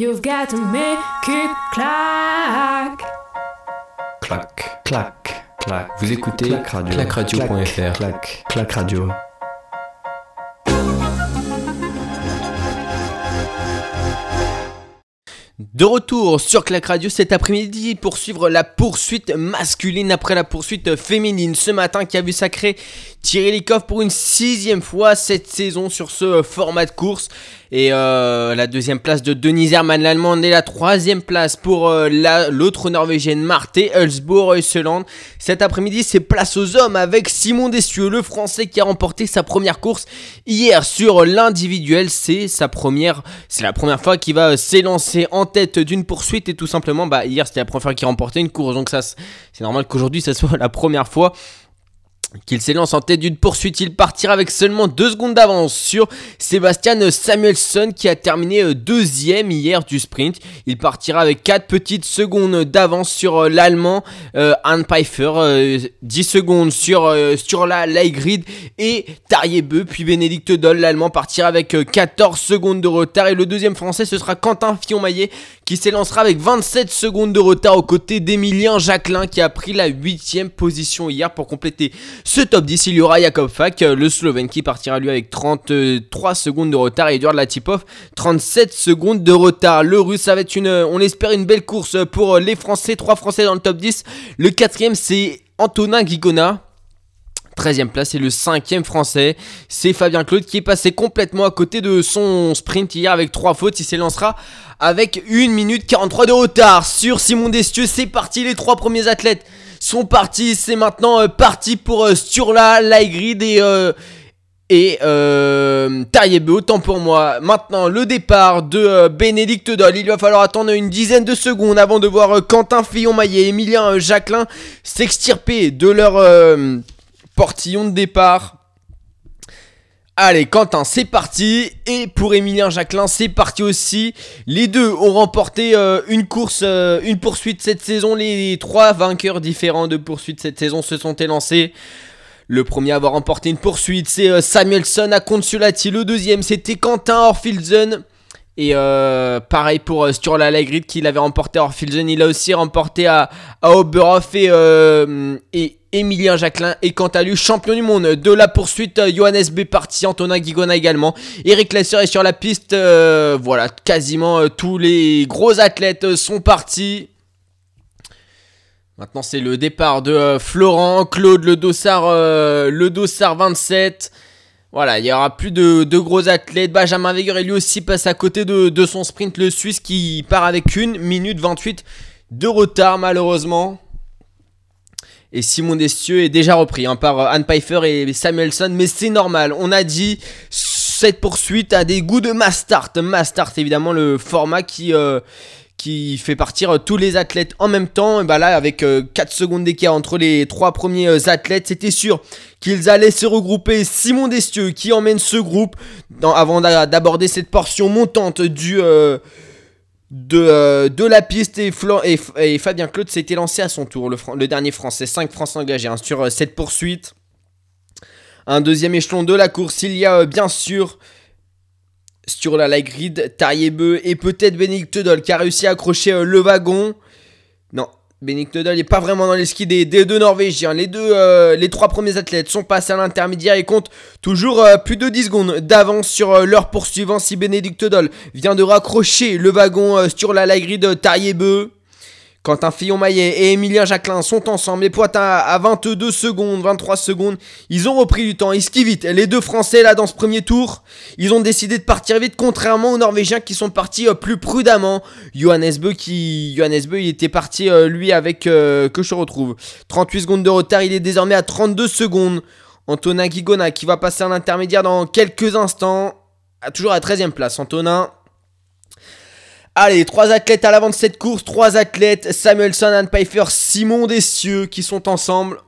You've got to make it clack. Clac, Clac, clac. Vous écoutez Clac Radio. clacradio.fr. clac, clac radio. De retour sur Clac Radio cet après-midi pour suivre la poursuite masculine après la poursuite féminine ce matin qui a vu sacrer Thierry Likov pour une sixième fois cette saison sur ce format de course et euh, la deuxième place de Denise Hermann l'allemande et la troisième place pour euh, la- l'autre norvégienne Marthe Hulsbourg Heuseland. Cet après-midi c'est place aux hommes avec Simon Dessieux le français qui a remporté sa première course hier sur l'individuel. C'est sa première c'est la première fois qu'il va euh, s'élancer en tête d'une poursuite et tout simplement bah hier c'était la première fois qu'il remportait une course. Donc ça c'est normal qu'aujourd'hui ça soit la première fois qu'il s'élance en tête d'une poursuite, il partira avec seulement 2 secondes d'avance sur Sébastien Samuelson qui a terminé euh, deuxième hier du sprint. Il partira avec 4 petites secondes d'avance sur euh, l'allemand euh, Anne Pfeiffer, euh, 10 secondes sur, euh, sur la Leigrid et Tariebeu, puis Bénédicte Doll, l'allemand partira avec euh, 14 secondes de retard et le deuxième français ce sera Quentin Fillon-Maillet qui s'élancera avec 27 secondes de retard aux côtés d'Emilien Jacquelin qui a pris la 8 position hier pour compléter ce top 10. Il y aura Jakob Fak, euh, le Slovène qui partira lui avec 33 secondes de retard et Eduard Latipov 37 secondes de retard. Le russe ça va être une, on espère une belle course pour euh, les Français, 3 Français dans le top 10. Le quatrième c'est Antonin Guigona. 13e place et le cinquième français, c'est Fabien Claude qui est passé complètement à côté de son sprint hier avec trois fautes. Il s'élancera avec 1 minute 43 de retard sur Simon Destieux. C'est parti, les trois premiers athlètes sont partis. C'est maintenant euh, parti pour euh, Sturla, Laigrid et, euh, et euh, Tariebeu. Autant pour moi. Maintenant, le départ de Bénédicte Doll. Il va falloir attendre une dizaine de secondes avant de voir Quentin Fillon-Maillet et Emilien Jacquelin s'extirper de leur portillon de départ. Allez, Quentin, c'est parti. Et pour Emilien Jacquelin, c'est parti aussi. Les deux ont remporté euh, une course, euh, une poursuite cette saison. Les trois vainqueurs différents de poursuite cette saison se sont élancés. Le premier à avoir remporté une poursuite, c'est euh, Samuelson à Consulati. Le deuxième, c'était Quentin Orfilsen. Et euh, pareil pour euh, Sturla Lagrid qui l'avait remporté à Orfilsen. Il a aussi remporté à, à Oberhof et, euh, et Emilien Jacquelin. Et quant à lui, champion du monde de la poursuite, Johannes B. parti, Antonin Guigona également. Eric Lesser est sur la piste. voilà, quasiment tous les gros athlètes sont partis. Maintenant, c'est le départ de Florent, Claude, le Dossard, le Dossard 27. Voilà, il y aura plus de, gros athlètes. Benjamin Weger, lui aussi passe à côté de, de son sprint, le Suisse qui part avec 1 minute 28 de retard, malheureusement. Et Simon Destieux est déjà repris hein, par euh, Anne Pfeiffer et Samuelson, mais c'est normal. On a dit cette poursuite a des goûts de Mastart. Mastart, évidemment, le format qui, euh, qui fait partir euh, tous les athlètes en même temps. Et bah là, avec euh, 4 secondes d'écart entre les trois premiers euh, athlètes, c'était sûr qu'ils allaient se regrouper. Simon Destieux qui emmène ce groupe avant d'a- d'aborder cette portion montante euh, de, euh, la piste et, Fabien Claude s'était lancé à son tour, le, dernier français, 5 Français engagés hein, sur euh, cette poursuite. Un deuxième échelon de la course, il y a euh, bien sûr sur la light grid, Tariebeu et peut-être Bénédicte Doll qui a réussi à accrocher euh, le wagon. Non, Bénédicte Doll n'est pas vraiment dans les skis des, deux Norvégiens. Les, deux, euh, les trois premiers athlètes sont passés à l'intermédiaire et comptent toujours euh, plus de 10 secondes d'avance sur leur poursuivant si Bénédicte Doll vient de raccrocher le wagon euh, sur la light grid de Tariebeu. Quentin Fillon-Maillet et Emilien Jacquelin sont ensemble. Les poitins à 22 secondes, 23 secondes. Ils ont repris du temps. Ils skient vite. Les deux Français là dans ce premier tour, ils ont décidé de partir vite, contrairement aux Norvégiens qui sont partis euh, plus prudemment. Johannes Beu il était parti euh, lui avec euh, que je retrouve 38 secondes de retard. Il est désormais à 32 secondes. Antonin Guigona qui va passer à l'intermédiaire dans quelques instants. Toujours à 13 e place. Antonin. Allez, trois athlètes à l'avant de cette course, trois athlètes, Samuelson, Anne Pfeiffer, Simon Dessieux qui sont ensemble.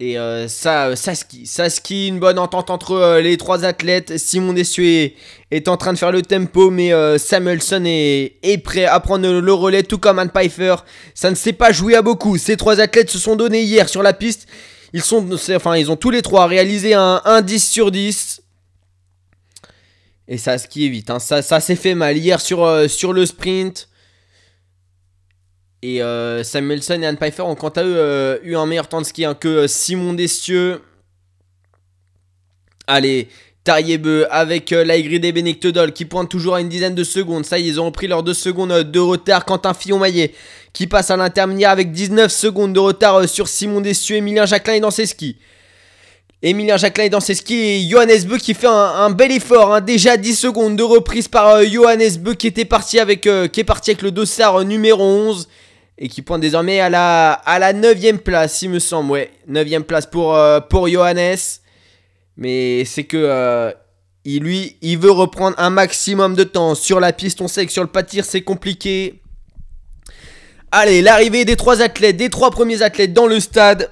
Et euh, ça, ça skie, ça une bonne entente entre euh, les trois athlètes. Simon Dessieux est, en train de faire le tempo, mais euh, Samuelson est, est prêt à prendre le relais, tout comme Anne Pfeiffer. Ça ne s'est pas joué à beaucoup. Ces trois athlètes se sont donnés hier sur la piste. Ils sont, enfin, ils ont tous les trois réalisé un, un 10 sur 10. Et ça ski est vite. hein. Ça, s'est fait mal hier sur, euh, le sprint. Et euh, Samuelson et Anne Pfeiffer ont quant à eux euh, eu un meilleur temps de ski hein, que Simon Destieux. Allez, Tariebeu avec euh, et Benectedol qui pointent toujours à une dizaine de secondes. Ça, y est, ils ont repris leurs deux secondes de retard. Quentin Fillon-Maillet qui passe à l'intermédiaire avec 19 secondes de retard sur Simon Destieux. Emilien Jacquelin est dans ses skis. Emilien Jacquelin dans ses skis et Johannes Beu qui fait un, bel effort. hein. Déjà 10 secondes de reprise par euh, Johannes Beu qui était parti avec, euh, qui est parti avec le dossard euh, numéro 11 et qui pointe désormais à la, à la 9ème place, il me semble. Ouais, 9ème place pour, Johannes. Mais c'est que lui, il veut reprendre un maximum de temps sur la piste. On sait que sur le pâtir, c'est compliqué. Allez, l'arrivée des trois athlètes, des trois premiers athlètes dans le stade.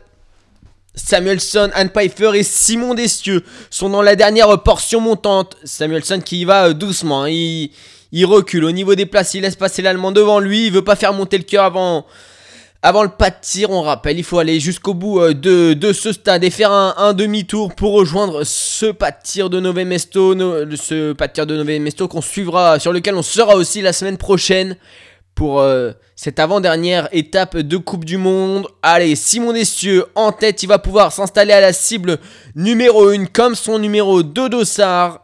Samuelson, Anne Pfeiffer et Simon Destieux sont dans la dernière portion montante. Samuelson qui y va euh, doucement, hein. il, recule au niveau des places, il laisse passer l'Allemand devant lui, il veut pas faire monter le cœur avant, avant le pas de tir. On rappelle, il faut aller jusqu'au bout euh, de, ce stade et faire un, demi-tour pour rejoindre ce pas de tir de Nové Mesto, no- ce pas de tir de Nové Mesto qu'on suivra, sur lequel on sera aussi la semaine prochaine pour euh, cette avant-dernière étape de Coupe du Monde. Allez, Simon Destieux en tête, il va pouvoir s'installer à la cible numéro 1 comme son numéro 2 Dossard.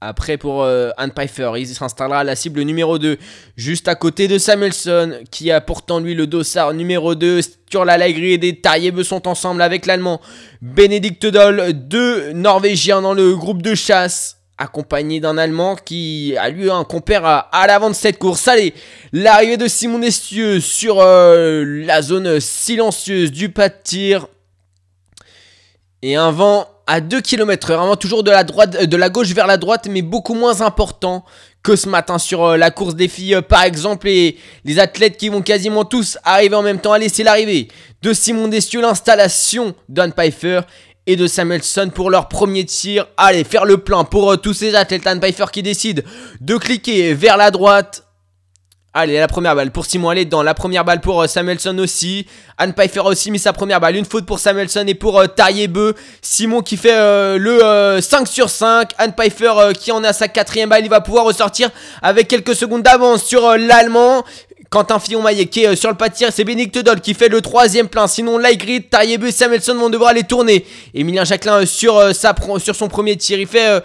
Après pour euh, Anne Pfeiffer, il s'installera à la cible numéro 2 juste à côté de Samuelson qui a pourtant lui le Dossard numéro 2. Sur la grille des Tariebeux sont ensemble avec l'Allemand Bénédicte Doll, deux Norvégiens dans le groupe de chasse accompagné d'un Allemand qui a lui un compère à, l'avant de cette course. Allez, l'arrivée de Simon Destieux sur euh, la zone silencieuse du pas de tir. Et un vent à 2 km heure, un vent toujours de la, droite, euh, de la gauche vers la droite, mais beaucoup moins important que ce matin sur euh, la course des filles, par exemple, et les athlètes qui vont quasiment tous arriver en même temps. Allez, c'est l'arrivée de Simon Destieux, l'installation d'Anne Pfeiffer et de Samuelson pour leur premier tir. Allez, faire le plein pour euh, tous ces athlètes. Anne Pfeiffer qui décide de cliquer vers la droite. Allez, la première balle pour Simon, elle est dedans. La première balle pour euh, Samuelson aussi. Anne Pfeiffer aussi mis sa première balle. Une faute pour Samuelson et pour euh. Simon qui fait euh, le euh, 5 sur 5. Anne Pfeiffer qui en a sa quatrième balle. Il va pouvoir ressortir avec quelques secondes d'avance sur l'Allemand. Quentin Fillon-Maillet qui est euh, sur le pas c'est Bénic Tedol qui fait le troisième plein. Sinon, Ligrid, Tariebeu et Samuelson vont devoir les tourner. Emilien Jacquelin euh, sur, euh, sa sur son premier tir, il fait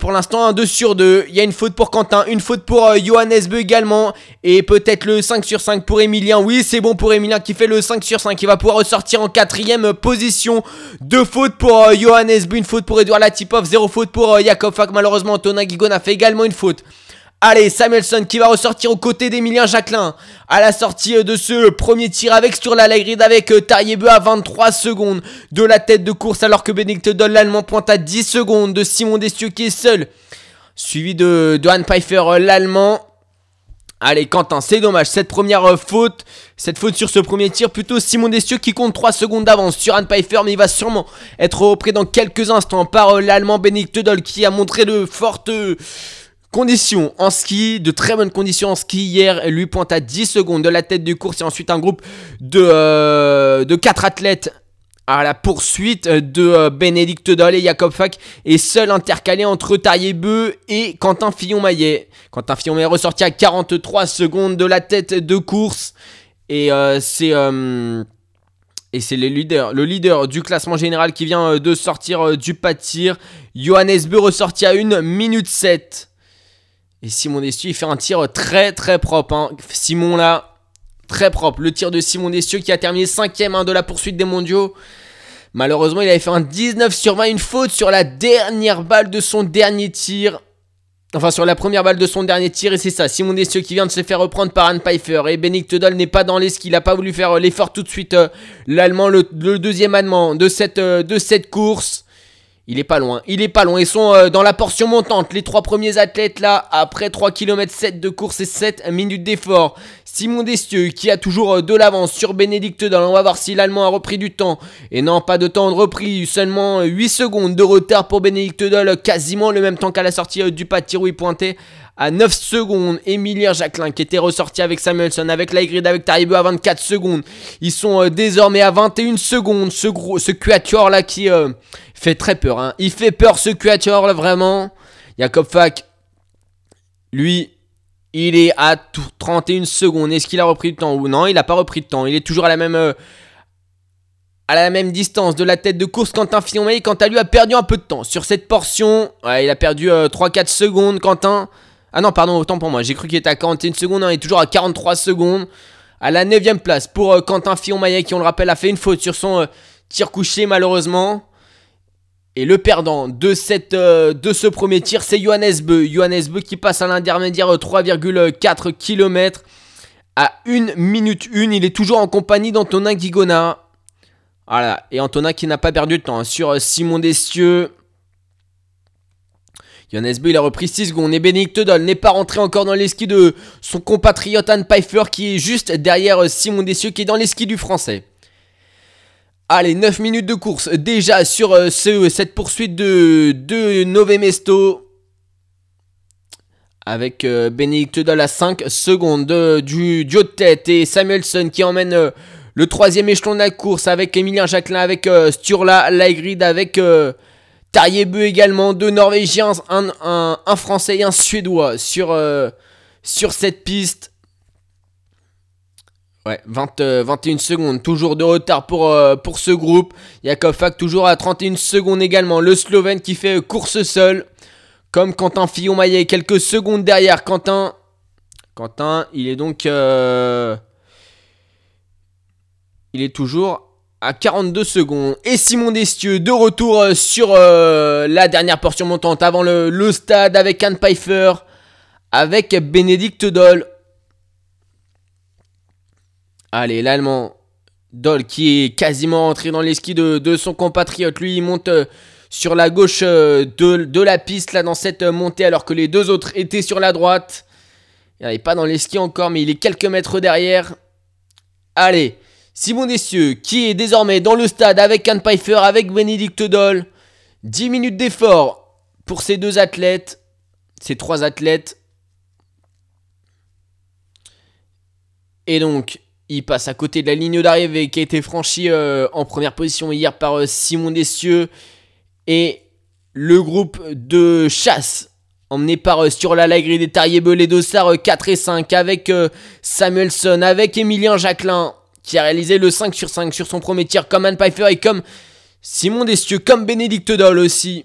pour l'instant un 2 sur 2. Il y a une faute pour Quentin, une faute pour Johannes Beu également. Et peut-être le 5 sur 5 pour Emilien. Oui, c'est bon pour Emilien qui fait le 5 sur 5. Il va pouvoir ressortir en quatrième position. Deux fautes pour Johannes Beu, une faute pour Edouard Latipov, zéro faute pour Jakob Fak. Malheureusement, Antonin Guigon a fait également une faute. Allez, Samuelson qui va ressortir aux côtés d'Emilien Jacquelin à la sortie de ce premier tir avec sur la grid avec euh, Tariebeu à 23 secondes de la tête de course alors que Bénédicte Doll l'allemand pointe à 10 secondes de Simon Destieux qui est seul suivi de, de Anne Pfeiffer euh, l'allemand. Allez Quentin, c'est dommage, cette première euh, faute, cette faute sur ce premier tir, plutôt Simon Destieux qui compte 3 secondes d'avance sur Anne Pfeiffer, mais il va sûrement être repris dans quelques instants par l'allemand Bénédicte Doll qui a montré de fortes conditions en ski, de très bonnes conditions en ski hier, lui pointe à 10 secondes de la tête du course et ensuite un groupe de, euh, de 4 athlètes à la poursuite de euh, Bénédicte Doll et Jacob Fack est seul intercalé entre Tariebeu et Quentin Fillon-Maillet. Quentin Fillon-Maillet ressorti à 43 secondes de la tête de course et euh, c'est euh, et le leader, le leader du classement général qui vient euh, de sortir euh, du pas de tir. Johannes Beu ressorti à 1 minute 7. Et Simon Destieux, il fait un tir très très propre. hein. Simon là, très propre. Le tir de Simon Destieux qui a terminé 5ème de la poursuite des mondiaux. Malheureusement, il avait fait un 19 sur 20, une faute sur la dernière balle de son dernier tir. Enfin, sur la première balle de son dernier tir, et c'est ça. Simon Destieux qui vient de se faire reprendre par Anne Pfeiffer. Et Bénic Tedol n'est pas dans les skis. Il n'a pas voulu faire euh, l'effort tout de suite. euh, L'Allemand, le, le deuxième Allemand de cette, euh, de cette course. Il est pas loin, il est pas loin. Ils sont euh, dans la portion montante. Les trois premiers athlètes là, après 3 km 7 de course et 7 minutes d'effort. Simon Destieux qui a toujours euh, de l'avance sur Bénédicte Doll. On va voir si l'Allemand a repris du temps. Et non, pas de temps de repris. Seulement euh, 8 secondes de retard pour Bénédicte Doll. Quasiment le même temps qu'à la sortie euh, du pas de où il à 9 secondes. Emilien Jacquelin qui était ressorti avec Samuelson, avec Laigrid, avec Taribo à 24 secondes. Ils sont euh, désormais à 21 secondes. Ce gros, ce là qui euh, fait très peur. hein. Il fait peur ce quatuor là vraiment. Jacob Fak, lui, il est à 31 secondes. Est-ce qu'il a repris de temps ou non? Il n'a pas repris de temps. Il est toujours à la même, euh, distance de la tête de course. Quentin fillon quant à lui, a perdu un peu de temps. Sur cette portion, il a perdu 3-4 euh, secondes, Quentin. Ah non, pardon, autant pour moi. J'ai cru qu'il était à 41 secondes. il est toujours à 43 secondes. À la 9ème place pour euh, Quentin Fillon-Maillet, qui, on le rappelle, a fait une faute sur son tir couché, malheureusement. Et le perdant de, cette, euh, de ce premier tir, c'est Johannes Beu. Johannes Beu qui passe à l'intermédiaire 3,4 km à 1 minute 1. Il est toujours en compagnie d'Antonin Guigona. Voilà. Et Antonin qui n'a pas perdu de temps hein, sur euh, Simon Destieux. Johannes Beu, il a repris 6 secondes. Et Bénédicte Dol n'est pas rentré encore dans les skis de son compatriote Anne Pfeiffer qui est juste derrière euh, Simon Destieux qui est dans les skis du français. Allez, 9 minutes de course déjà sur euh, cette poursuite de, de Novemesto. Avec euh, Benedict à 5 secondes du duo de tête et Samuelson qui emmène euh, le troisième échelon de la course avec Emilien Jacquelin, avec Sturla Laigrid, avec Tarjebeu également, deux Norvégiens, un, Français et un Suédois sur, sur cette piste. Ouais, 21 euh, secondes, toujours de retard pour, euh, ce groupe. Yakov Fak toujours à 31 secondes également. Le Slovène qui fait course seul. Comme Quentin Fillon-Maillet, quelques secondes derrière Quentin. Quentin, il est donc... Euh, il est toujours à 42 secondes. Et Simon Destieux de retour sur la dernière portion montante avant le, stade avec Anne Pfeiffer. Avec Bénédicte Doll. Allez, l'Allemand Doll qui est quasiment entré dans les skis de, son compatriote. Lui, il monte euh, sur la gauche euh, de, la piste là dans cette euh, montée alors que les deux autres étaient sur la droite. Il n'est pas dans les skis encore, mais il est quelques mètres derrière. Allez, Simon Dessieux qui est désormais dans le stade avec Anne Pfeiffer, avec Bénédicte Doll. 10 minutes d'effort pour ces deux athlètes, ces trois athlètes. Et donc, il passe à côté de la ligne d'arrivée qui a été franchie euh, en première position hier par euh, Simon Dessieux. Et le groupe de chasse emmené par euh, sur la Lagrée des Tariebeux, les Dossards 4 et 5 avec Samuelson, avec Emilien Jacquelin qui a réalisé le 5 sur 5 sur son premier tir comme Anne Pfeiffer et comme Simon Dessieux, comme Bénédicte Doll aussi.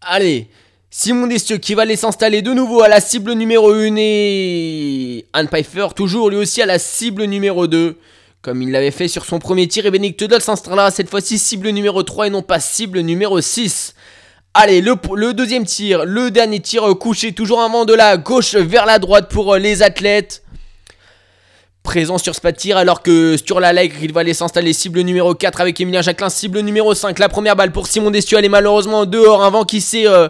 Allez, Simon Destieux qui va aller s'installer de nouveau à la cible numéro 1 et Anne Pfeiffer toujours lui aussi à la cible numéro 2 comme il l'avait fait sur son premier tir et Bénédicte Doll s'installera cette fois-ci cible numéro 3 et non pas cible numéro 6. Allez, le, deuxième tir, le dernier tir couché toujours un vent de la gauche vers la droite pour euh, les athlètes. Présent sur ce tir alors que sur la leg il va aller s'installer. Cible numéro 4 avec Emilien Jacquelin, cible numéro 5. La première balle pour Simon Destieux, elle est malheureusement dehors, un vent qui s'est... Euh,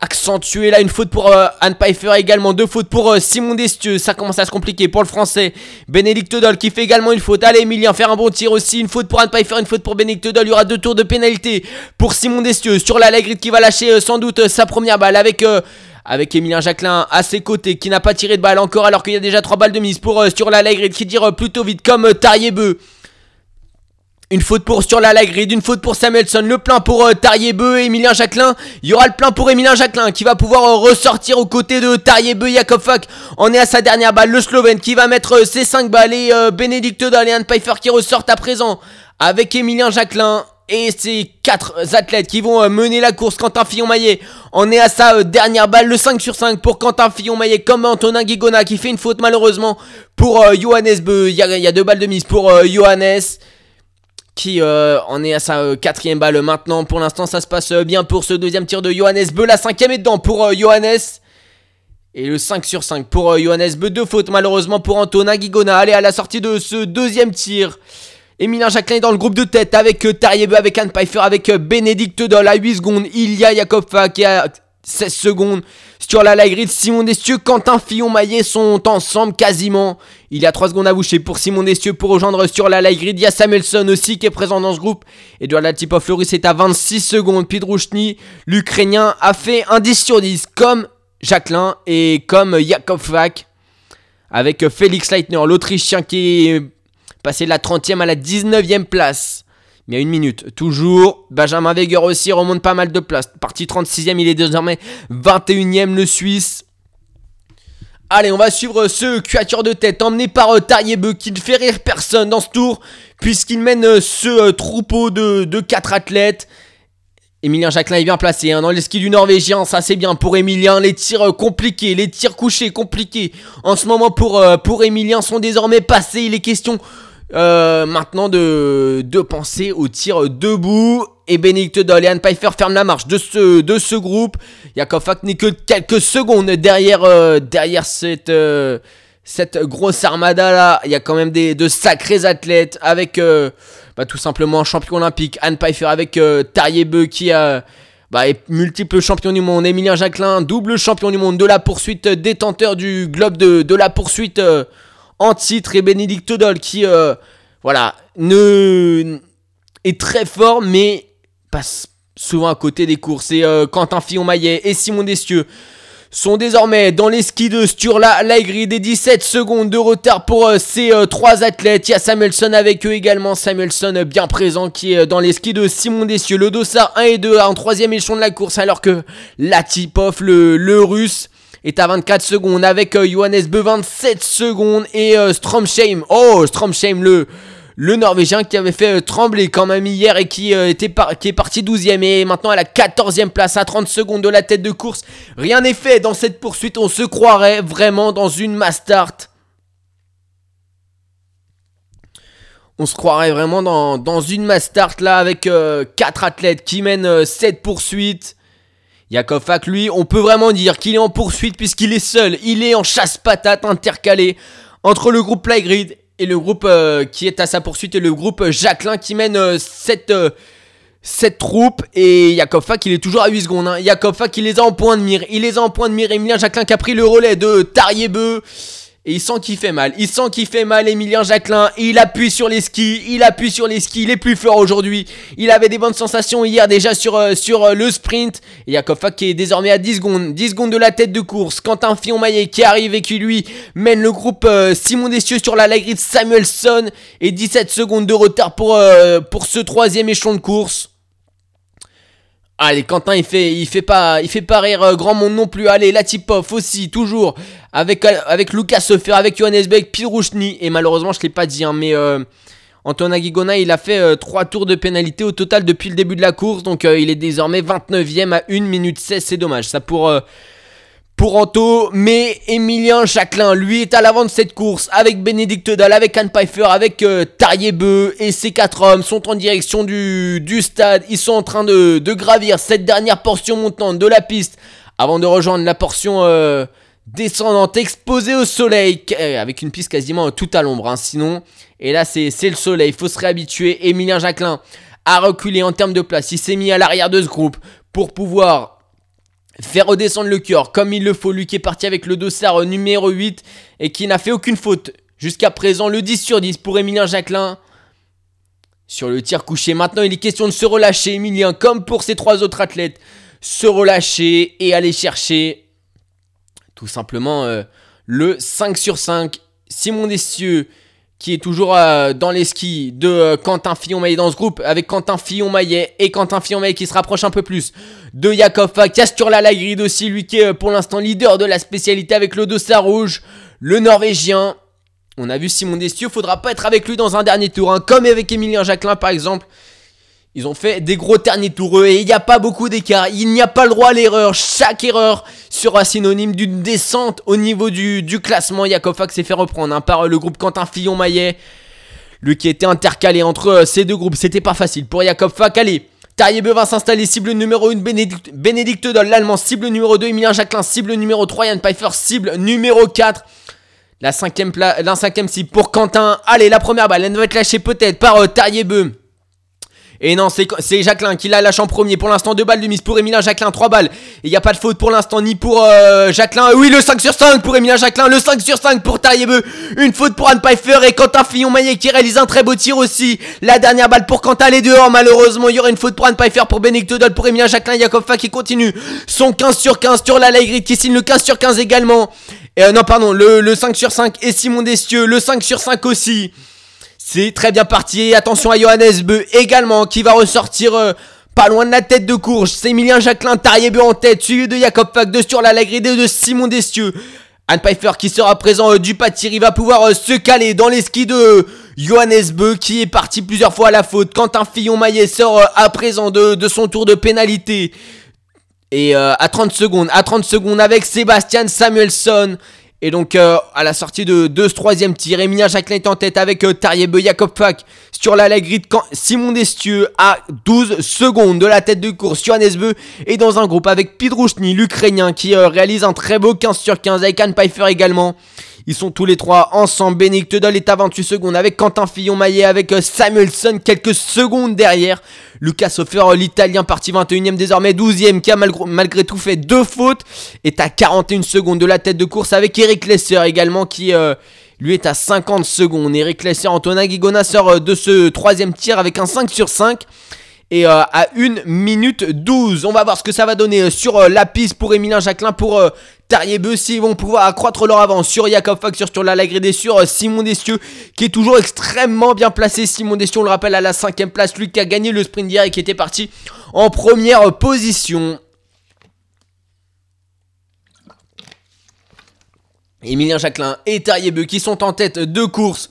accentué. Là une faute pour euh, Anne Pfeiffer également deux fautes pour euh, Simon Destieux. Ça commence à se compliquer pour le français. Bénédicte Doll qui fait également une faute. Allez Emilien faire un bon tir aussi. Une faute pour Anne Pfeiffer une faute pour Bénédicte Doll il y aura deux tours de pénalité pour Simon Destieux. Sur la qui va lâcher sans doute sa première balle avec avec Emilien Jacquelin à ses côtés qui n'a pas tiré de balle encore alors qu'il y a déjà trois balles de mise pour sur la qui tire plutôt vite comme Tariebeu une faute pour sur la Lagride, une faute pour Samuelson, le plein pour euh, Tariebeu et Emilien Jacquelin. Il y aura le plein pour Emilien Jacquelin qui va pouvoir euh, ressortir aux côtés de Tariebeu Jakov Fak. On est à sa dernière balle, le Slovène qui va mettre euh, ses 5 balles et Bénédicte Daléan Pfeiffer qui ressortent à présent avec Emilien Jacquelin et ces 4 athlètes qui vont mener la course. Quentin Fillon-Maillet, on est à sa dernière balle, le 5 sur 5 pour Quentin Fillon-Maillet, comme Antonin Guigona qui fait une faute malheureusement pour Johannes Beu. Il y, a deux balles de mise pour Johannes qui euh, en est à sa euh, quatrième balle maintenant. Pour l'instant, ça se passe euh, bien pour ce deuxième tir de Johannes Beu. La cinquième est dedans pour Johannes. Et le 5 sur 5 pour Johannes Beu. Deux fautes malheureusement pour Antonin Guigona. Allez, à la sortie de ce deuxième tir. Emilien Jacquelin est dans le groupe de tête avec Tariebeu, avec Anne Pfeiffer, avec Bénédicte Doll à 8 secondes. Il y a Yakova qui a 16 secondes. Sur la grille, Simon Destieux, Quentin Fillon-Maillet sont ensemble quasiment. Il y a 3 secondes à boucher pour Simon Destieux pour rejoindre sur la grid. Il y a Samuelson aussi qui est présent dans ce groupe. Edouard Latipov Floris est à 26 secondes. Pidrouchny, l'Ukrainien, a fait un 10 sur 10 comme Jacqueline et comme Jakov Fak. Avec Félix Leitner, l'Autrichien qui est passé de la 30e à la 19e place. y a une minute. Toujours. Benjamin Weger aussi remonte pas mal de place. Parti 36e, il est désormais 21e, le Suisse. Allez, on va suivre ce cuature de tête emmené par euh, Tariebe qui ne fait rire personne dans ce tour puisqu'il mène euh, ce euh, troupeau de, de 4 athlètes. Emilien Jacquelin est bien placé hein, dans les skis du Norvégien, ça c'est bien pour Emilien. Les tirs compliqués, les tirs couchés compliqués en ce moment pour, pour Emilien sont désormais passés. Il est question maintenant de, de penser au tir debout et Benedict Anne Pfeiffer ferment la marche de ce, de ce groupe. Yakov Fak n'est que quelques secondes derrière, euh, derrière cette, euh, cette grosse armada là. Il y a quand même des, de sacrés athlètes avec euh, bah, tout simplement un champion olympique, Anne Pfeiffer avec Tariebe qui bah, est multiple champion du monde, Emilien Jacquelin, double champion du monde de la poursuite, détenteur du globe de, de la poursuite en titre et Benedict Doll qui voilà ne est très fort mais passe souvent à côté des courses. Et euh, Quentin Fillon-Maillet et Simon Destieux sont désormais dans les skis de Sturla Laigri des 17 secondes de retard pour euh, ces euh, trois athlètes. Il y a Samuelson avec eux également. Samuelson bien présent qui est dans les skis de Simon Destieux. Le dossard 1 et 2 en troisième échelon de la course alors que Latipov, le, le russe, est à 24 secondes avec Johannes Be 27 secondes et Stromsheim. Oh, Stromsheim le Norvégien qui avait fait euh, trembler quand même hier et qui, euh, est parti 12ème et maintenant à la 14ème place à 30 secondes de la tête de course. Rien n'est fait dans cette poursuite, on se croirait vraiment dans une Mastart. On se croirait vraiment dans, une Mastart là avec 4 euh, athlètes qui mènent cette poursuite. Yakov Fak, lui, on peut vraiment dire qu'il est en poursuite puisqu'il est seul. Il est en chasse-patate intercalé entre le groupe Playgrid et le groupe euh, qui est à sa poursuite est le groupe Jacqueline qui mène euh, cette, euh, cette troupe. Et Yakov Fak, il est toujours à 8 secondes. Hein. Yakov Fak, il les a en point de mire. Il les a en point de mire. Emilien Jacqueline qui a pris le relais de Tariebeu. Et il sent qu'il fait mal. Il sent qu'il fait mal, Emilien Jacquelin. Il appuie sur les skis. Il appuie sur les skis. Il est plus fort aujourd'hui. Il avait des bonnes sensations hier déjà sur, euh, sur euh, le sprint. Et Yakov qui est désormais à 10 secondes. 10 secondes de la tête de course. Quentin Fillon-Maillet qui arrive et qui lui mène le groupe euh, Simon Dessieux sur la Lagride Samuelson. Et 17 secondes de retard pour, pour ce troisième échelon de course. Allez, Quentin, il fait, fait pas, il fait pas rire grand monde non plus. Allez, Latipov aussi, toujours avec, avec Lucas Sefer, avec Johannes Beck, Pirouchny. Et malheureusement, je l'ai pas dit, hein, mais euh, Antoine Aguigona, il a fait 3 euh, tours de pénalité au total depuis le début de la course. Donc euh, il est désormais 29ème à 1 minute 16. C'est dommage. Ça pour, pour Anto. Mais Emilien Jacquelin, lui, est à l'avant de cette course. Avec Bénédicte Dahl, avec Anne Pfeiffer, avec Tariebeu. Et ces quatre hommes sont en direction du, stade. Ils sont en train de, gravir cette dernière portion montante de la piste. Avant de rejoindre la portion descendante, exposée au soleil, euh, avec une piste quasiment tout à l'ombre, hein, sinon. Et là, c'est le soleil, il faut se réhabituer. Emilien Jacquelin a reculé en termes de place, il s'est mis à l'arrière de ce groupe pour pouvoir faire redescendre le cœur comme il le faut. Lui qui est parti avec le dossard numéro 8 et qui n'a fait aucune faute jusqu'à présent. Le 10 sur 10 pour Emilien Jacquelin. Sur le tir couché, maintenant il est question de se relâcher, Emilien, comme pour ses trois autres athlètes. Se relâcher et aller chercher tout simplement euh, le 5 sur 5. Simon Dessieux qui est toujours euh, dans les skis de euh, Quentin Fillon-Maillet dans ce groupe, avec Quentin Fillon-Maillet et Quentin Fillon-Maillet qui se rapproche un peu plus de Yakov Castur Lagride aussi, lui qui est pour l'instant leader de la spécialité avec le dossard rouge, le Norvégien. On a vu Simon Dessieux, faudra pas être avec lui dans un dernier tour, hein, comme avec Emilien Jacquelin par exemple. Ils ont fait des gros derniers tours et il n'y a pas beaucoup d'écart. Il n'y a pas le droit à l'erreur. Chaque erreur sera synonyme d'une descente au niveau du, classement. Yakov s'est fait reprendre hein, par le groupe Quentin Fillon-Maillet. Lui qui était intercalé entre euh, ces deux groupes. C'était pas facile pour Yakov Fak. Allez, Tariebe va s'installer. Cible numéro 1, Bénédicte, Bénédicte l'Allemand. Cible numéro 2, Emilien Jacquelin. Cible numéro 3, Yann Pfeiffer. Cible numéro 4. La cinquième, la cinquième cible pour Quentin. Allez, la première balle, elle va être lâchée peut-être par euh, et non, c'est Jacqueline qui la lâche en premier. Pour l'instant, deux balles de mise pour Emilien Jacqueline, trois balles. Il n'y a pas de faute pour l'instant, ni pour euh, Jacqueline. Oui, le 5 sur 5 pour Emilien Jacqueline, le 5 sur 5 pour Tariebeu. Une faute pour Anne Pfeiffer et Quentin Fillon-Maillet qui réalise un très beau tir aussi. La dernière balle pour Quentin, les dehors. Malheureusement, il y aura une faute pour Anne Pfeiffer, pour Bénédicte Todol, pour Emilien Jacqueline, Yakova qui continue. Son 15 sur 15 sur la Laigrid qui signe le 15 sur 15 également. Euh, non, pardon, le, le 5 sur 5 et Simon Destieux, le 5 sur 5 aussi. C'est très bien parti. Attention à Johannes Beu également qui va ressortir euh, pas loin de la tête de course. C'est Emilien Jacquelin, Tariebeu en tête, suivi de Jacob Pack, de Stur la de Simon Destieux. Anne Pfeiffer qui sera présent euh, du pâtir, il va pouvoir euh, se caler dans les skis de Johannes Beu qui est parti plusieurs fois à la faute. Quentin Fillon-Maillet sort à présent de, de, son tour de pénalité. Et à 30 secondes, à 30 secondes avec Sébastien Samuelson. Et donc, euh, à la sortie de, de ce troisième tir, Emilien Jacquelin est en tête avec euh, Tariebe Jacob sur la grille Simon Destieux à 12 secondes de la tête de course. Johannes Beu est dans un groupe avec Pidrouchny, l'Ukrainien, qui euh, réalise un très beau 15 sur 15 avec Anne Pfeiffer également. Ils sont tous les trois ensemble. Bénédicte Teudol est à 28 secondes avec Quentin Fillon-Maillet, avec euh, Samuelson quelques secondes derrière. Lucas Hofer, l'Italien, parti 21ème désormais 12ème, qui a malgré tout fait deux fautes, est à 41 secondes de la tête de course avec Eric Lesser également qui... Euh, lui est à 50 secondes. Eric Lesser, Antonin Guigona sort euh, de ce troisième tir avec un 5 sur 5 et à 1 minute 12. On va voir ce que ça va donner sur la piste pour Emilien Jacquelin, pour Tarier Bussy vont pouvoir accroître leur avance sur Jacob Fox, sur la Lagrédé, sur euh, Simon Destieux, qui est toujours extrêmement bien placé. Simon Destieux, on le rappelle, à la cinquième place, lui qui a gagné le sprint d'hier et qui était parti en première position. Emilien Jacquelin et Tariebeu qui sont en tête de course.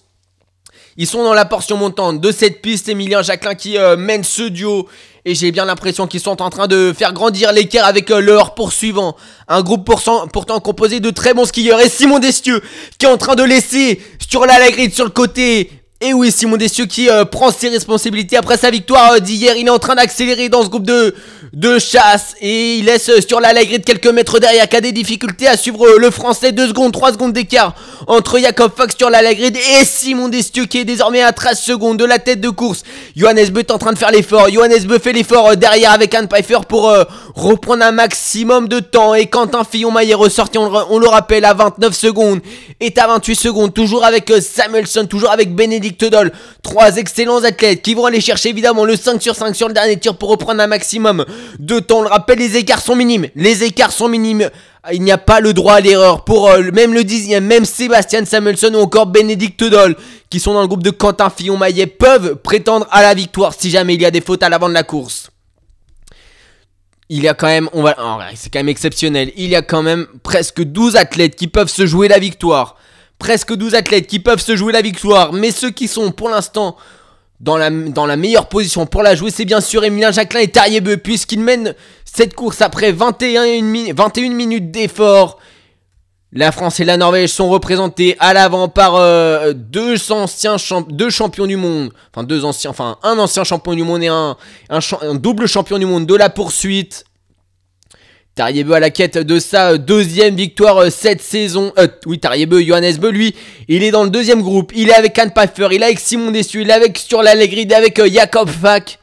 Ils sont dans la portion montante de cette piste. Emilien Jacquelin qui euh, mène ce duo et j'ai bien l'impression qu'ils sont en train de faire grandir l'équerre avec euh, leur poursuivant. Un groupe pourtant composé de très bons skieurs. Et Simon Destieux qui est en train de laisser sur la, la grille sur le côté. Et oui, Simon Destieux qui euh, prend ses responsabilités après sa victoire euh, d'hier. Il est en train d'accélérer dans ce groupe de, de chasse. Et il laisse sur la de quelques mètres derrière. Qui a des difficultés à suivre le français. 2 secondes 3 secondes d'écart entre Jacob Fox sur la Lagride et Simon Destieux qui est désormais à 13 secondes de la tête de course. Johannes Beu est en train de faire l'effort. Johannes Beu fait l'effort derrière avec Anne Pfeiffer pour euh, reprendre un maximum de temps. Et Quentin Fillon-Maillet ressorti on le, rappelle à 29 secondes. Est à 28 secondes toujours avec euh, Samuelson toujours avec Doll trois excellents athlètes qui vont aller chercher évidemment le 5 sur 5 sur le dernier tir pour reprendre un maximum de temps. On le rappelle, les écarts sont minimes. Les écarts sont minimes. Il n'y a pas le droit à l'erreur pour euh, même le dixième, même Sébastien Samuelson ou encore Bénédicte Doll, qui sont dans le groupe de Quentin Fillon-Maillet, peuvent prétendre à la victoire si jamais il y a des fautes à l'avant de la course. Il y a quand même, on va, c'est quand même exceptionnel. Il y a quand même presque 12 athlètes qui peuvent se jouer la victoire. Presque 12 athlètes qui peuvent se jouer la victoire. Mais ceux qui sont pour l'instant dans la, meilleure position pour la jouer, c'est bien sûr Emilien Jacquelin et Tariebeu, puisqu'il mène cette course après 21, 21 minutes d'effort. La France et la Norvège sont représentés à l'avant par euh, deux anciens champions du monde, enfin deux anciens, enfin un ancien champion du monde et un double champion du monde de la poursuite. Tariebeu à la quête de sa deuxième victoire euh, cette saison. Euh, oui, Tariebeu, Johannes Beu, lui, il est dans le deuxième groupe. Il est avec Anne Pfeiffer, il est avec Simon Dessu, il est avec Sur l'Allegri, il avec euh, Jacob Fack.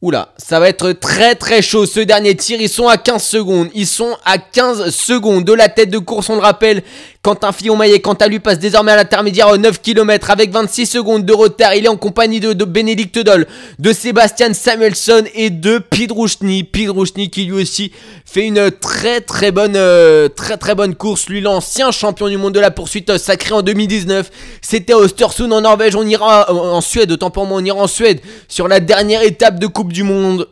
Oula, ça va être très très chaud ce dernier tir. Ils sont à 15 secondes. Ils sont à 15 secondes de la tête de course, on le rappelle. Quentin Fillon-Maillet, quant à lui, passe désormais à l'intermédiaire 9 km avec 26 secondes de retard. Il est en compagnie de, Bénédicte Doll, de Sébastien Samuelson et de Pidrouchny. Pidrouchny qui lui aussi fait une très très bonne, euh, très très bonne course. Lui, l'ancien champion du monde de la poursuite euh, sacré en 2019. C'était à en Norvège. On ira en Suède, autant pour moi, on ira en Suède sur la dernière étape de Coupe du Monde.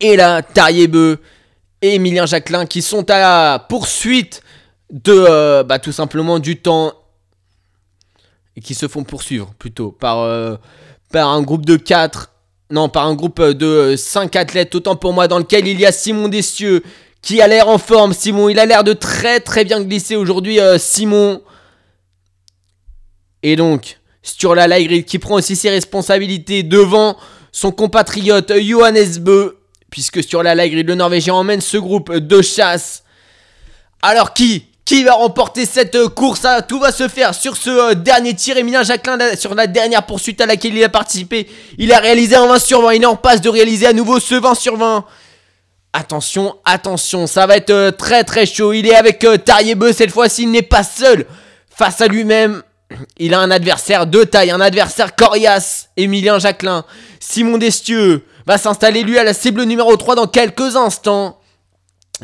Et là, Tariebeu et Emilien Jacquelin qui sont à la poursuite de euh, bah, tout simplement du temps et qui se font poursuivre plutôt par, euh, par un groupe de 4 non par un groupe de 5 athlètes autant pour moi dans lequel il y a Simon Dessieux qui a l'air en forme Simon il a l'air de très très bien glisser aujourd'hui euh, Simon et donc Sturla qui prend aussi ses responsabilités devant son compatriote Johannes Beu puisque Sturla Laigrid le Norvégien emmène ce groupe de chasse alors qui qui va remporter cette euh, course? Ah, Tout va se faire sur ce euh, dernier tir. Emilien Jacquelin, sur la dernière poursuite à laquelle il a participé, il a réalisé un 20 sur 20. Il est en passe de réaliser à nouveau ce 20 sur 20. Attention, attention, ça va être euh, très très chaud. Il est avec Tariebeu cette fois-ci, il n'est pas seul face à lui-même. Il a un adversaire de taille, un adversaire coriace, Emilien Jacquelin. Simon Destieux va s'installer lui à la cible numéro 3 dans quelques instants.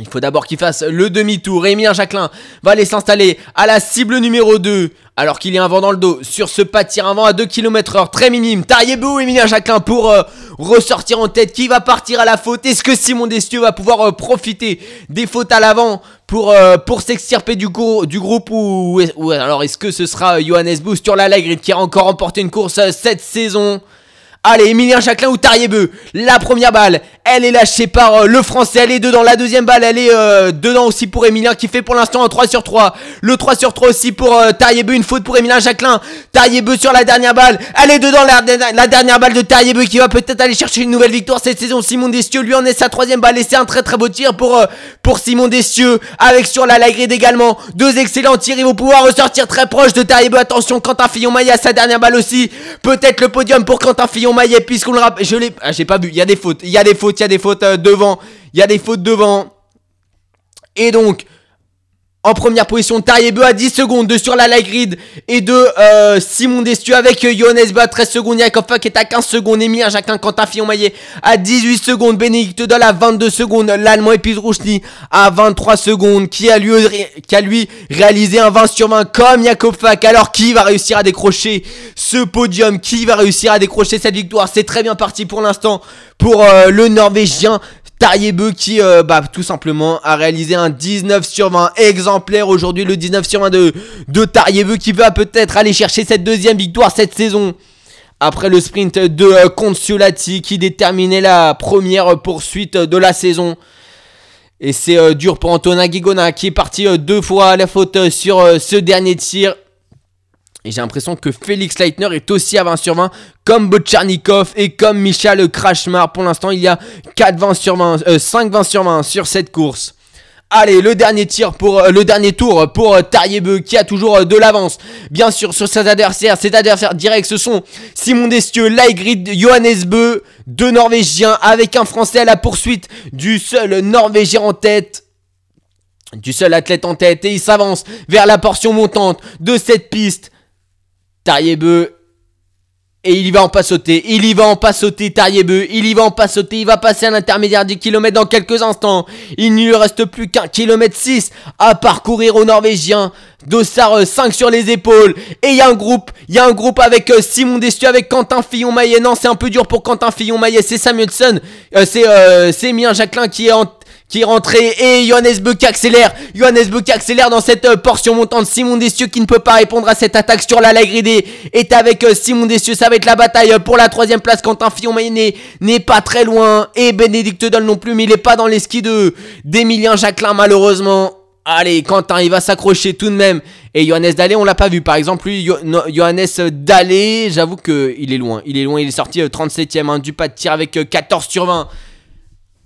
Il faut d'abord qu'il fasse le demi-tour. Emilien Jacquelin va aller s'installer à la cible numéro 2. Alors qu'il y a un vent dans le dos sur ce pas de tir avant à 2 km heure très minime. Tariebou, Emilien Jacquelin pour euh, ressortir en tête. Qui va partir à la faute Est-ce que Simon Destieux va pouvoir euh, profiter des fautes à l'avant pour, euh, s'extirper du, groupe ou, alors est-ce que ce sera Johannes Boost sur qui a encore remporté une course cette saison? Allez, Emilien Jacquelin ou Tariebeu. La première balle, elle est lâchée par euh, le français. Elle est dedans. La deuxième balle, elle est euh, dedans aussi pour Emilien qui fait pour l'instant un 3 sur 3. Le 3 sur 3 aussi pour euh, Tariebeu. Une faute pour Emilien Jacquelin. Tariebeu sur la dernière balle. Elle est dedans. La, dernière balle de Tariebeu qui va peut-être aller chercher une nouvelle victoire cette saison. Simon Destieux lui en est sa troisième balle. Et c'est un très très beau tir pour, pour Simon Destieux. Avec sur la Lagride également. Deux excellents tirs. Ils vont pouvoir ressortir très proche de Tariebeu. Attention, Quentin Fillon-Maillet a sa dernière balle aussi. Peut-être le podium pour Quentin Fillon Maillet, puisqu'on le rappelle. Je l'ai. Ah, j'ai pas vu. Il y a des fautes. Il y a des fautes. Il y a des fautes euh, devant. Il y a des fautes devant. Et donc, en première position, Tariebeu à 10 secondes de sur la light grid et de euh, Simon Destu avec euh, Johannes à 13 secondes, Yakov qui est à 15 secondes, Emilien Jacquin, Quentin Fillon-Maillet à 18 secondes, Bénédicte Doll à 22 secondes, l'Allemand Epis Rouchny à 23 secondes, qui a, lui, qui a lui réalisé un 20 sur 20 comme Yakov Alors qui va réussir à décrocher ce podium? Qui va réussir à décrocher cette victoire? C'est très bien parti pour l'instant pour euh, le Norvégien Tariebeu qui, euh, bah, tout simplement, a réalisé un 19 sur 20 exemplaire aujourd'hui, le 19 sur 20 de, Tariebeu qui va peut-être aller chercher cette deuxième victoire cette saison. Après le sprint de euh, qui déterminait la première poursuite de la saison. Et c'est euh, dur pour Antonin Guigona qui est parti deux fois à la faute sur ce dernier tir. Et j'ai l'impression que Félix Leitner est aussi à 20 sur 20, comme Botcharnikov et comme Michal Krashmar. Pour l'instant, il y a 4 20 sur 20, 5 20 sur 20 sur cette course. Allez, le dernier tir pour euh, le dernier tour pour euh, Tariebeu qui a toujours euh, de l'avance. Bien sûr, sur ses adversaires, ses adversaires directs, ce sont Simon Destieux, Laigrid, Johannes Beu, deux Norvégiens avec un Français à la poursuite du seul Norvégien en tête du seul athlète en tête et il s'avance vers la portion montante de cette piste. Tariebeu. Et il y va en pas sauter. Il y va en pas sauter, Tariebeu. Il y va en pas sauter. Il va passer à l'intermédiaire du kilomètre dans quelques instants. Il ne lui reste plus qu'un kilomètre 6 à parcourir au Norvégien. Dossard 5 euh, sur les épaules. Et il y a un groupe. Il y a un groupe avec euh, Simon Destu, avec Quentin Fillon-Maillet. Non, c'est un peu dur pour Quentin Fillon-Maillet. C'est Samuelson. Euh, c'est Mien Jacquelin qui est en qui est rentré et Johannes Beu accélère. Johannes Beu accélère dans cette euh, portion montante. Simon Dessieux qui ne peut pas répondre à cette attaque sur la Lagridé est avec euh, Simon Dessieux. Ça va être la bataille pour la troisième place. Quentin Fillon n'est pas très loin et Bénédicte Doll non plus, mais il est pas dans les skis de d'Emilien Jacquelin malheureusement. Allez, Quentin, il va s'accrocher tout de même. Et Johannes Dallé, on l'a pas vu. Par exemple, lui, Johannes Dallé, j'avoue qu'il est loin. Il est loin, il est sorti 37ème euh, hein, du pas de tir avec 14 sur 20.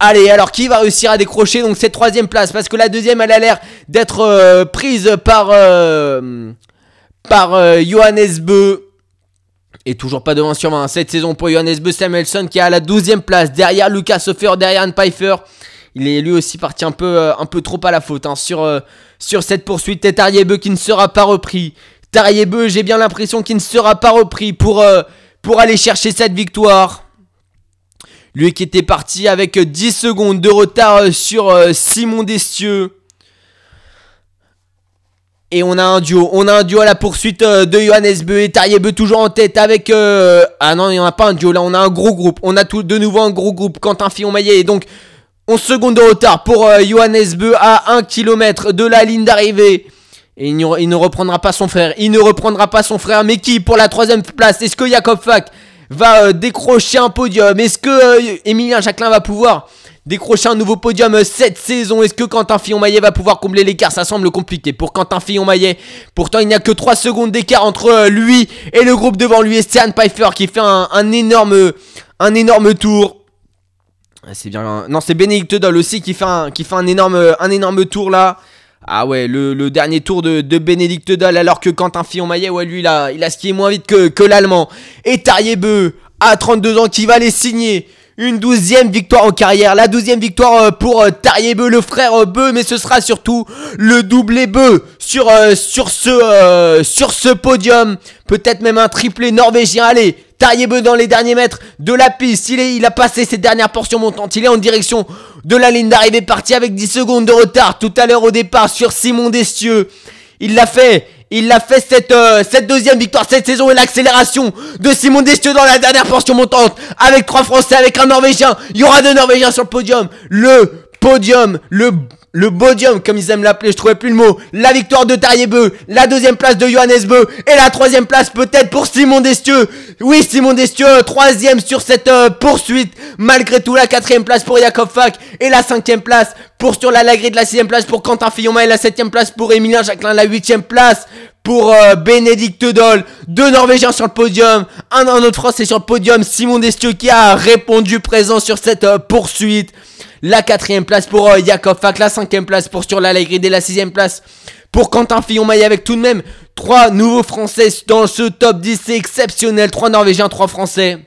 Allez, alors qui va réussir à décrocher cette troisième place? Parce que la deuxième, elle a l'air d'être euh, prise par, euh, par euh, Johannes Beu. Et toujours pas de 1 sur 20 cette saison pour Johannes Beu Samuelson qui est à la 12 place derrière Lucas Hofer, derrière Anne Pfeiffer. Il est lui aussi parti un peu, trop à la faute hein, sur, cette poursuite. Et Tariebeu qui ne sera pas repris. Tariebeu, j'ai bien l'impression qu'il ne sera pas repris pour aller chercher cette victoire. Lui qui était parti avec 10 secondes de retard euh, sur euh, Simon Destieux. Et on a un duo. On a un duo à la poursuite euh, de Johannes Beu et Tariebeu toujours en tête avec... Ah non, il n'y en a pas un duo. Là, on a un gros groupe. On a tout, de nouveau un gros groupe. Quentin Fillon-Maillet. Et donc, 11 secondes de retard pour Johannes Beu à 1 km de la ligne d'arrivée. Et il, ne reprendra pas son frère. Il ne reprendra pas son frère. Mais qui pour la troisième place Est-ce que Jacob Fack va euh, décrocher un podium Est-ce que euh, Emilien Jacquelin va pouvoir décrocher un nouveau podium euh, cette saison? Est-ce que Quentin Fillon-Maillet va pouvoir combler l'écart? Ça semble compliqué pour Quentin Fillon-Maillet. Pourtant, il n'y a que 3 secondes d'écart entre lui et le groupe devant lui. Et Stan Pfeiffer qui fait un, énorme, tour. Ah, c'est bien. Non, c'est Bénédicte Doll aussi qui fait qui fait un énorme, un énorme tour là. Ah ouais, le, dernier tour de, de Bénédicte Dalle, alors que Quentin Fillon-Maillet, ouais, lui, il a, il a skié moins vite que, que l'Allemand. Et Tariebeu, à 32 ans, qui va aller signer une douzième victoire en carrière. La douzième victoire euh, pour euh, Tariebeu, le frère euh, Beu, mais ce sera surtout le doublé Beu sur, sur, ce, sur ce podium. Peut-être même un triplé norvégien. Allez, Tariebeu dans les derniers mètres de la piste. Il, est, il a passé ses dernières portions montantes. Il est en direction de la ligne d'arrivée, parti avec 10 secondes de retard tout à l'heure au départ sur Simon Destieux. Il l'a fait. Il l'a fait cette, euh, cette deuxième victoire cette saison et l'accélération de Simon Destieux dans la dernière portion montante avec trois Français, avec un Norvégien. Il y aura deux Norvégiens sur le podium. Le podium, le le podium, comme ils aiment l'appeler, je trouvais plus le mot. La victoire de Tariebeu, la deuxième place de Johannes Beu et la troisième place peut-être pour Simon Destieux. Oui, Simon Destieux, troisième sur cette euh, poursuite. Malgré tout, la quatrième place pour Jakob Fak et la cinquième place pour sur la de la sixième place pour Quentin Fillon et la septième place pour Emilien Jacquelin, la huitième place pour euh, Bénédicte Doll, deux Norvégiens sur le podium, un, un autre Français sur le podium, Simon Destieux qui a répondu présent sur cette euh, poursuite. La quatrième place pour euh, Fak, la cinquième place pour sur la et la sixième place pour Quentin Fillon-Maillet avec tout de même trois nouveaux Français dans ce top 10. C'est exceptionnel. Trois Norvégiens, trois Français.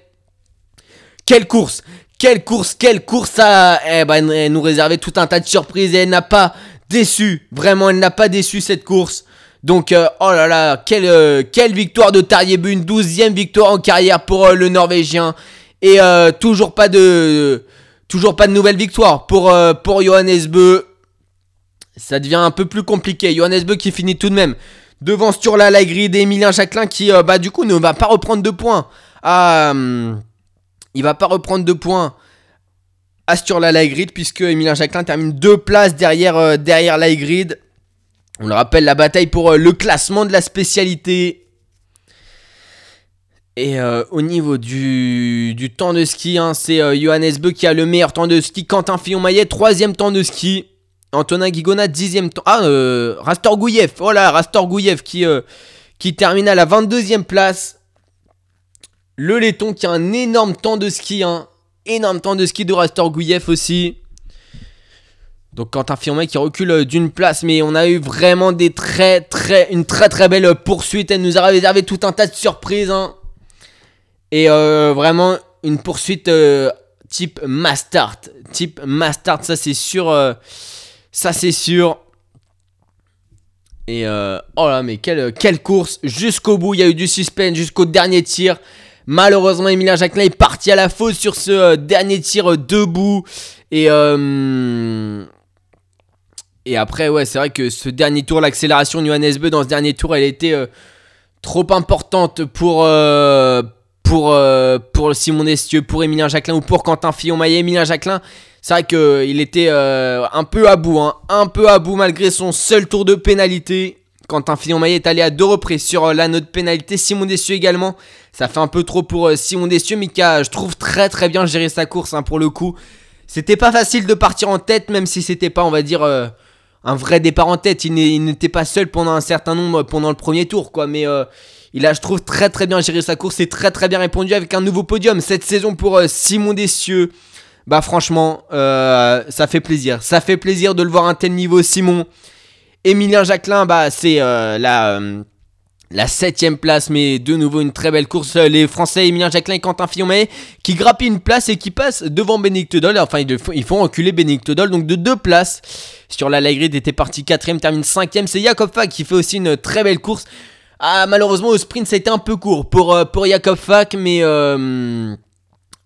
Quelle course Quelle course Quelle course à eh ben, elle nous réservait tout un tas de surprises et elle n'a pas déçu. Vraiment, elle n'a pas déçu cette course. Donc, euh, oh là là, quelle, euh, victoire de Tarjebu, une douzième victoire en carrière pour euh, le Norvégien. Et toujours pas de... Toujours pas de nouvelle victoire pour, euh, pour Johannes Beu. Ça devient un peu plus compliqué. Johannes Beu qui finit tout de même devant Lagrid et Emilien Jacquelin qui, euh, bah, du coup, ne va pas reprendre deux points. Ah, hum, il va pas reprendre deux points à Sturla Lagrid puisque Emilien Jacquelin termine deux places derrière, euh, derrière. On le rappelle, la bataille pour euh, le classement de la spécialité. Et euh, au niveau du, du temps de ski, hein, c'est euh, Johannes Beu qui a le meilleur temps de ski. Quentin Fillon-Maillet, troisième temps de ski. Antonin Guigona, dixième temps. Ah, euh, Rastor Gouyev. Oh là, Rastor Gouyev qui, euh, qui termine à la 22e place. Le laiton qui a un énorme temps de ski. Hein. Énorme temps de ski de Rastor Gouyev aussi. Donc Quentin Fillon-Maillet qui recule euh, d'une place. Mais on a eu vraiment des très, très, une très très belle poursuite. Elle nous a réservé tout un tas de surprises. hein. Et euh, vraiment une poursuite euh, type Mastart. Type Mastart, ça c'est sûr. euh, ça c'est sûr. Et oh là, mais quelle, course jusqu'au bout. Il y a eu du suspense jusqu'au dernier tir. Malheureusement, Emilien Jacquelin est parti à la faute sur ce dernier tir debout. Et, et après, ouais, c'est vrai que ce dernier tour, l'accélération de Johannes dans ce dernier tour, elle était trop importante pour, pour, euh, pour Simon Destieux, pour Emilien Jacquelin ou pour Quentin Fillon-Maillet. Emilien Jacquelin, c'est vrai qu'il était euh, un peu à bout, hein, un peu à bout malgré son seul tour de pénalité. Quentin Fillon-Maillet est allé à deux reprises sur euh, la note pénalité. Simon Destieux également. Ça fait un peu trop pour euh, Simon Destieux, mais je trouve, très très bien géré sa course hein, pour le coup. C'était pas facile de partir en tête, même si c'était pas, on va dire, euh, un vrai départ en tête. Il n'était pas seul pendant un certain nombre pendant le premier tour, quoi. Mais euh, il a, je trouve, très très bien géré sa course et très très bien répondu avec un nouveau podium cette saison pour euh, Simon Dessieux. Bah franchement, euh, ça fait plaisir. Ça fait plaisir de le voir à un tel niveau, Simon. Emilien Jacquelin, bah c'est euh, la septième place, mais de nouveau une très belle course. Les Français Emilien Jacquelin et Quentin Fillon-Maillet qui grappillent une place et qui passent devant Bénédicte Doll. Enfin, ils, font- ils font reculer Bénédicte donc de deux places. Sur la Lagrid était parti quatrième, termine cinquième. C'est Jakob Fak qui fait aussi une très belle course. Ah, malheureusement, au sprint, ça a été un peu court pour, euh, pour Jakob Fak, mais, euh,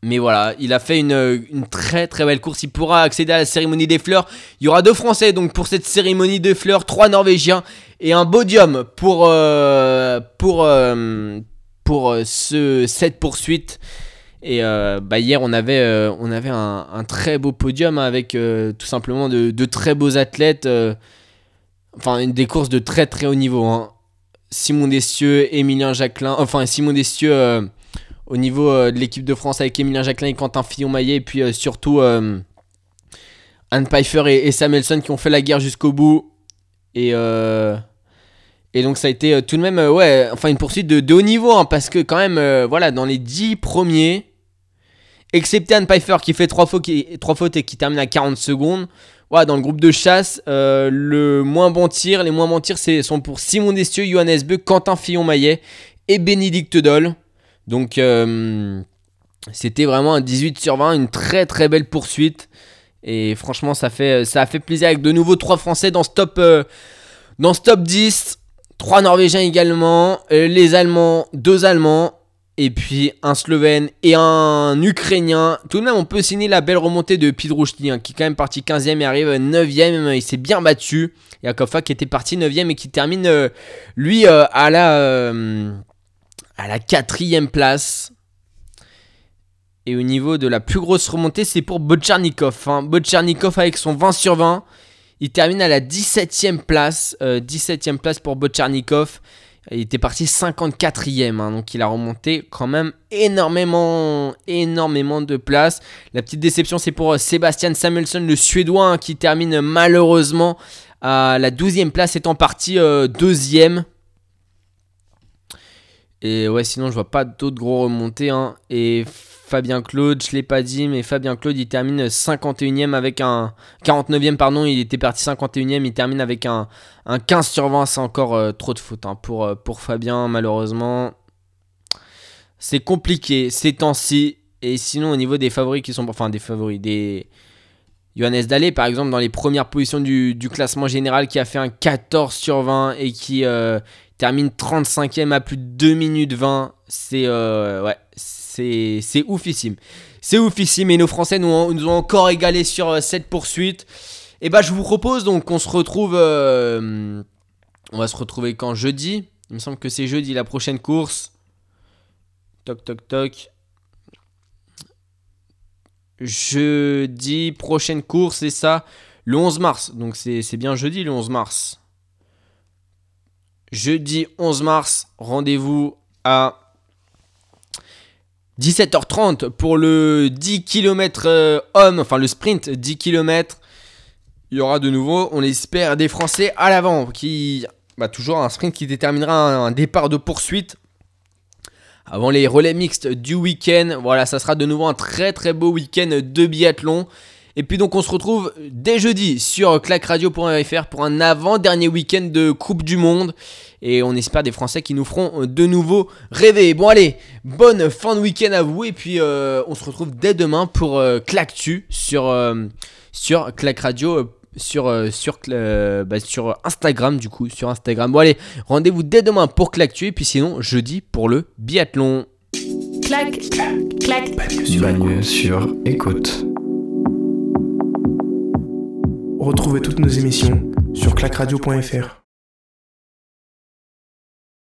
mais voilà, il a fait une, une très très belle course. Il pourra accéder à la cérémonie des fleurs. Il y aura deux Français donc pour cette cérémonie des fleurs, trois Norvégiens et un podium pour, euh, pour, euh, pour euh, ce, cette poursuite. Et euh, bah hier, on avait, euh, un, très beau podium avec euh, tout simplement de, très beaux athlètes. euh, enfin, des courses de très très haut niveau. hein. Simon Dessieux, Emilien Jacquelin, enfin Simon Dessieux euh, au niveau euh, de l'équipe de France avec Emilien Jacquelin et Quentin Fillon-Maillet, et puis euh, surtout euh, Anne Pfeiffer et, Samuelson qui ont fait la guerre jusqu'au bout. Et, et donc ça a été tout de même, enfin une poursuite de, haut niveau, hein, parce que quand même, voilà, dans les 10 premiers, excepté Anne Pfeiffer qui fait 3 fautes, fautes et qui termine à 40 secondes, dans le groupe de chasse, euh, le moins bon tir, les moins bons tirs sont pour Simon Destieux, Johannes Beu, Quentin Fillon-Maillet et Bénédicte Doll. Donc, euh, C'était vraiment un 18 sur 20, une très très belle poursuite. Et franchement, ça, fait, ça a fait plaisir avec de nouveau 3 Français dans ce top, euh, dans ce top 10. 3 Norvégiens également. euh, les Allemands, 2 Allemands. Et puis un Slovène et un Ukrainien. Tout de même, on peut signer la belle remontée de Pidrouchny, hein, qui est quand même parti 15ème et arrive 9ème. Il s'est bien battu. Il y a Kofa qui était parti 9ème et qui termine, euh, lui, euh, à la, euh, à la place. Et au niveau de la plus grosse remontée, c'est pour Botcharnikov. Hein. Botcharnikov avec son 20 sur 20. Il termine à la 17ème place. euh, 17ème place pour Botcharnikov. Il était parti 54ème. hein, donc il a remonté quand même énormément, énormément de places. La petite déception, c'est pour euh, Sebastian Samuelsson, le Suédois, hein, qui termine malheureusement à la 12ème place, étant parti euh, deuxième. Et ouais, sinon, je vois pas d'autres gros remontées. hein. Et Fabien Claude, je l'ai pas dit, mais Fabien Claude, il termine 51ème avec un. 49ème, pardon, il était parti 51ème, il termine avec un, un 15 sur 20. C'est encore euh, trop de faute hein, pour, euh, pour Fabien, malheureusement. C'est compliqué ces temps-ci. Et sinon, au niveau des favoris qui sont. Enfin, des favoris, des. Johannes Dalé, par exemple, dans les premières positions du, classement général, qui a fait un 14 sur 20 et qui euh, termine 35ème à plus de 2 minutes 20. C'est ouais, c'est oufissime. C'est oufissime et nos Français nous, ont- encore égalé sur euh, cette poursuite. Et bah je vous propose donc qu'on se retrouve euh, on va se retrouver quand jeudi? Il me semble que c'est jeudi la prochaine course. Toc toc toc. Jeudi, prochaine course, c'est ça, le 11 mars. Donc c'est bien jeudi le 11 mars. Jeudi 11 mars, rendez-vous à 17h30 pour le 10 km homme, enfin le sprint 10 km. Il y aura de nouveau, on espère, des Français à l'avant. Qui, bah, toujours un sprint qui déterminera un, un départ de poursuite avant les relais mixtes du week-end. Voilà, ça sera de nouveau un très très beau week-end de biathlon. Et puis donc on se retrouve dès jeudi sur clacradio.fr pour un avant-dernier week-end de Coupe du Monde. Et on espère des Français qui nous feront de nouveau rêver. Bon allez, bonne fin de week-end à vous. Et puis euh, on se retrouve dès demain pour euh, Clactu sur, euh, sur Clac Radio. euh, sur, euh, sur, euh, bah, sur Instagram du coup sur Instagram bon allez rendez-vous dès demain pour Clactu et puis sinon jeudi pour le biathlon clac, clac. Bagneux sur écoute. Retrouvez toutes nos émissions sur clacradio.fr.